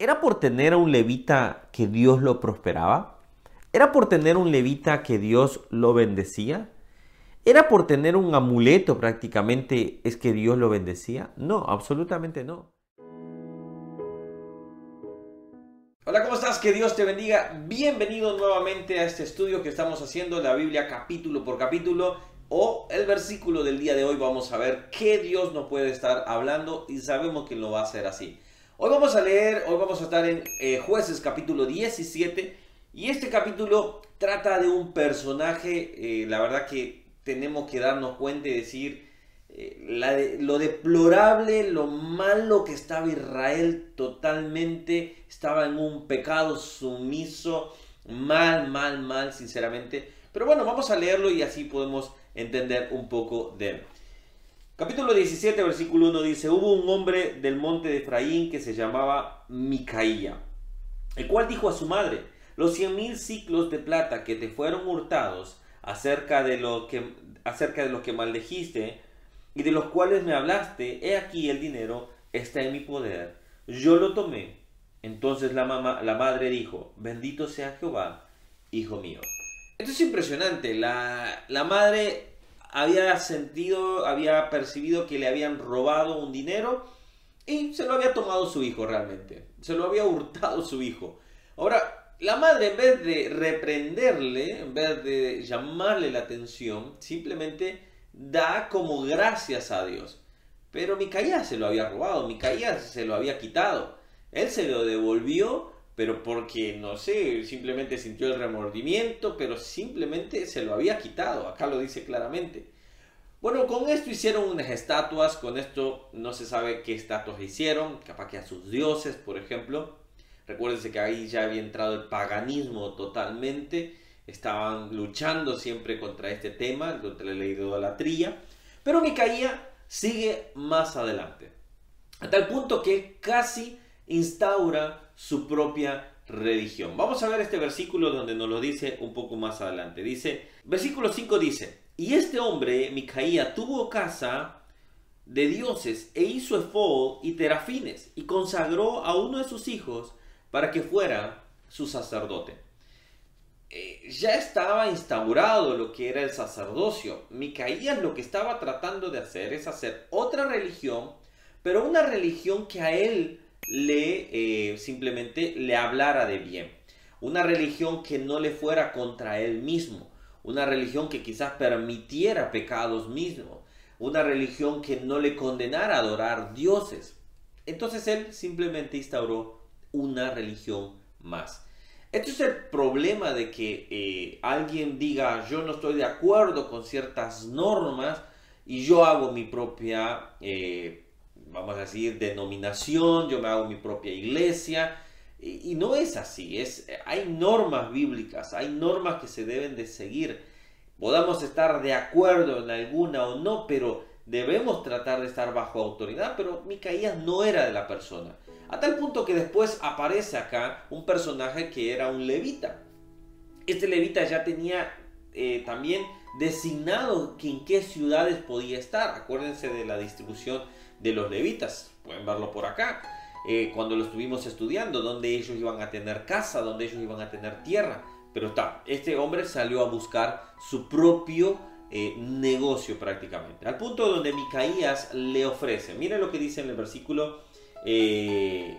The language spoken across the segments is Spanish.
¿Era por tener un levita que Dios lo prosperaba? ¿Era por tener un levita que Dios lo bendecía? ¿Era por tener un amuleto prácticamente es que Dios lo bendecía? No, absolutamente no. Hola, ¿cómo estás? Que Dios te bendiga. Bienvenido nuevamente a este estudio que estamos haciendo, la Biblia capítulo por capítulo o el versículo del día de hoy. Vamos a ver qué Dios nos puede estar hablando y sabemos que lo va a hacer así. Hoy vamos a leer, hoy vamos a estar en eh, Jueces capítulo 17 y este capítulo trata de un personaje, eh, la verdad que tenemos que darnos cuenta y decir eh, lo deplorable, lo malo que estaba Israel totalmente, estaba en un pecado sumiso, mal, mal, mal, sinceramente. Pero bueno, vamos a leerlo y así podemos entender un poco de él. Capítulo 17, versículo 1 dice, hubo un hombre del monte de Efraín que se llamaba Micaía, el cual dijo a su madre, los cien mil ciclos de plata que te fueron hurtados acerca de, lo que, acerca de los que maldejiste y de los cuales me hablaste, he aquí el dinero está en mi poder, yo lo tomé. Entonces la, mamá, la madre dijo, bendito sea Jehová, hijo mío. Esto es impresionante, la, la madre había sentido, había percibido que le habían robado un dinero y se lo había tomado su hijo realmente. Se lo había hurtado su hijo. Ahora, la madre en vez de reprenderle, en vez de llamarle la atención, simplemente da como gracias a Dios. Pero Micaías se lo había robado, Micaías se lo había quitado. Él se lo devolvió, pero porque, no sé, simplemente sintió el remordimiento, pero simplemente se lo había quitado. Acá lo dice claramente. Bueno, con esto hicieron unas estatuas, con esto no se sabe qué estatuas hicieron, capaz que a sus dioses, por ejemplo. Recuérdense que ahí ya había entrado el paganismo totalmente, estaban luchando siempre contra este tema, contra la idolatría. Pero Micaía sigue más adelante, a tal punto que casi instaura su propia religión. Vamos a ver este versículo donde nos lo dice un poco más adelante. Dice, versículo 5 dice, y este hombre, Micaía, tuvo casa de dioses e hizo efod y terafines y consagró a uno de sus hijos para que fuera su sacerdote. Eh, ya estaba instaurado lo que era el sacerdocio. Micaías lo que estaba tratando de hacer es hacer otra religión, pero una religión que a él le eh, simplemente le hablara de bien. Una religión que no le fuera contra él mismo una religión que quizás permitiera pecados mismos, una religión que no le condenara a adorar dioses. Entonces él simplemente instauró una religión más. Esto es el problema de que eh, alguien diga yo no estoy de acuerdo con ciertas normas y yo hago mi propia, eh, vamos a decir, denominación, yo me hago mi propia iglesia y, no es así, es, hay normas bíblicas, hay normas que se deben de seguir. Podamos estar de acuerdo en alguna o no, pero debemos tratar de estar bajo autoridad, pero Micaías no era de la persona. A tal punto que después aparece acá un personaje que era un levita. Este levita ya tenía eh, también designado que en qué ciudades podía estar. Acuérdense de la distribución de los levitas. Pueden verlo por acá. Eh, cuando lo estuvimos estudiando, donde ellos iban a tener casa, donde ellos iban a tener tierra. Pero está, este hombre salió a buscar su propio eh, negocio prácticamente. Al punto donde Micaías le ofrece. Miren lo que dice en el versículo 9.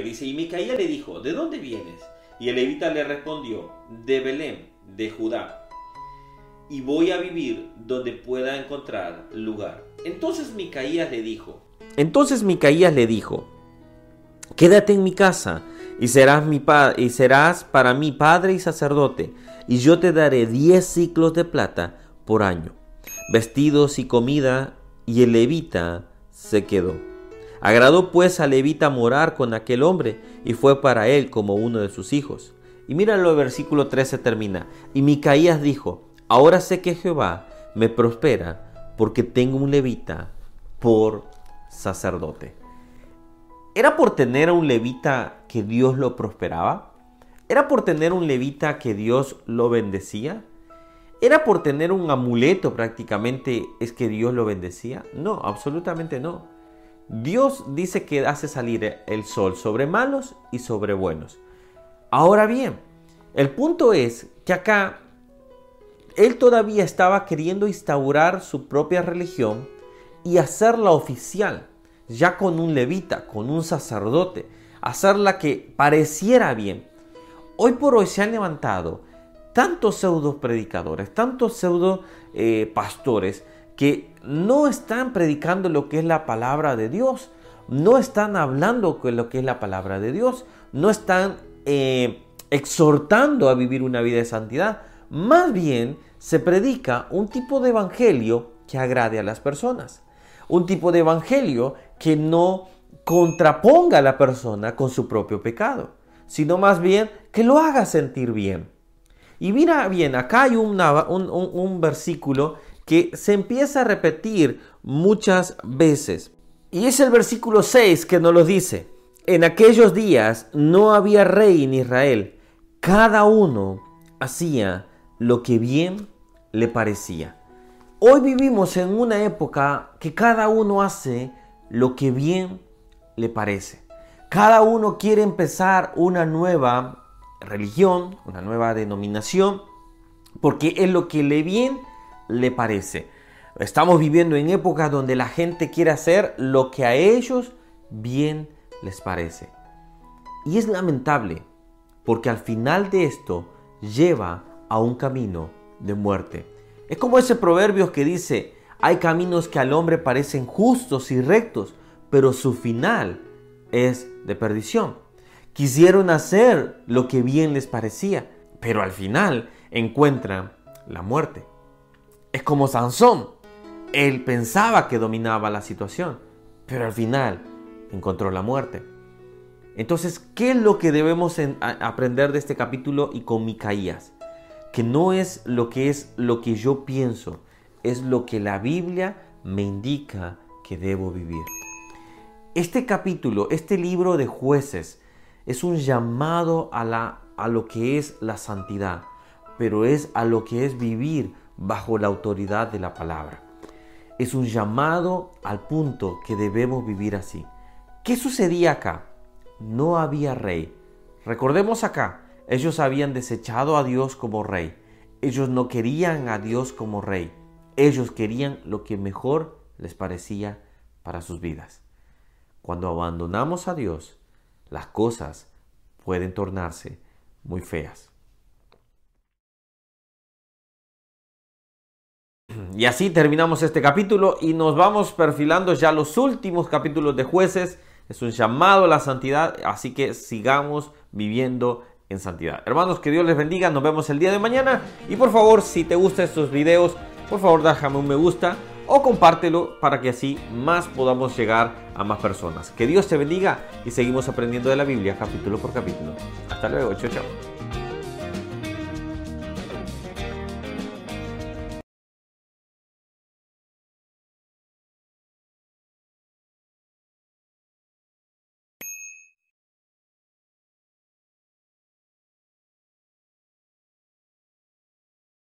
Eh, dice, y Micaías le dijo, ¿de dónde vienes? Y el levita le respondió, de Belén, de Judá. Y voy a vivir donde pueda encontrar lugar. Entonces Micaías le dijo, entonces Micaías le dijo, Quédate en mi casa y serás, mi y serás para mí padre y sacerdote, y yo te daré diez ciclos de plata por año, vestidos y comida, y el levita se quedó. Agradó pues al levita morar con aquel hombre, y fue para él como uno de sus hijos. Y míralo, el versículo 13 termina. Y Micaías dijo, ahora sé que Jehová me prospera, porque tengo un levita por sacerdote. ¿Era por tener un levita que Dios lo prosperaba? ¿Era por tener un levita que Dios lo bendecía? ¿Era por tener un amuleto prácticamente es que Dios lo bendecía? No, absolutamente no. Dios dice que hace salir el sol sobre malos y sobre buenos. Ahora bien, el punto es que acá él todavía estaba queriendo instaurar su propia religión y hacerla oficial, ya con un levita, con un sacerdote, hacerla que pareciera bien. Hoy por hoy se han levantado tantos pseudo predicadores, tantos pseudo eh, pastores que no están predicando lo que es la palabra de Dios, no están hablando de lo que es la palabra de Dios, no están eh, exhortando a vivir una vida de santidad. Más bien se predica un tipo de evangelio que agrade a las personas, un tipo de evangelio que no contraponga a la persona con su propio pecado, sino más bien que lo haga sentir bien. Y mira bien, acá hay un, un, versículo que se empieza a repetir muchas veces. Y es el versículo 6 que nos lo dice. En aquellos días no había rey en Israel. Cada uno hacía lo que bien le parecía. Hoy vivimos en una época que cada uno hace lo que bien le parece. Cada uno quiere empezar una nueva religión, una nueva denominación, porque es lo que le bien le parece. Estamos viviendo en épocas donde la gente quiere hacer lo que a ellos bien les parece. Y es lamentable, porque al final de esto lleva a un camino de muerte. Es como ese proverbio que dice, hay caminos que al hombre parecen justos y rectos, pero su final es de perdición. Quisieron hacer lo que bien les parecía, pero al final encuentran la muerte. Es como Sansón. Él pensaba que dominaba la situación, pero al final encontró la muerte. Entonces, ¿qué es lo que debemos aprender de este capítulo y con Micaías? Que no es lo que es lo que yo pienso, es lo que la Biblia me indica que debo vivir. Este capítulo, este libro de jueces, es un llamado a, la, a lo que es la santidad, pero es a lo que es vivir bajo la autoridad de la palabra. Es un llamado al punto que debemos vivir así. ¿Qué sucedía acá? No había rey. Recordemos acá, ellos habían desechado a Dios como rey. Ellos no querían a Dios como rey. Ellos querían lo que mejor les parecía para sus vidas. Cuando abandonamos a Dios, las cosas pueden tornarse muy feas. Y así terminamos este capítulo y nos vamos perfilando ya los últimos capítulos de jueces. Es un llamado a la santidad, así que sigamos viviendo en santidad. Hermanos, que Dios les bendiga, nos vemos el día de mañana y por favor, si te gustan estos videos, por favor déjame un me gusta o compártelo para que así más podamos llegar a más personas. Que Dios te bendiga y seguimos aprendiendo de la Biblia capítulo por capítulo. Hasta luego, chao chao.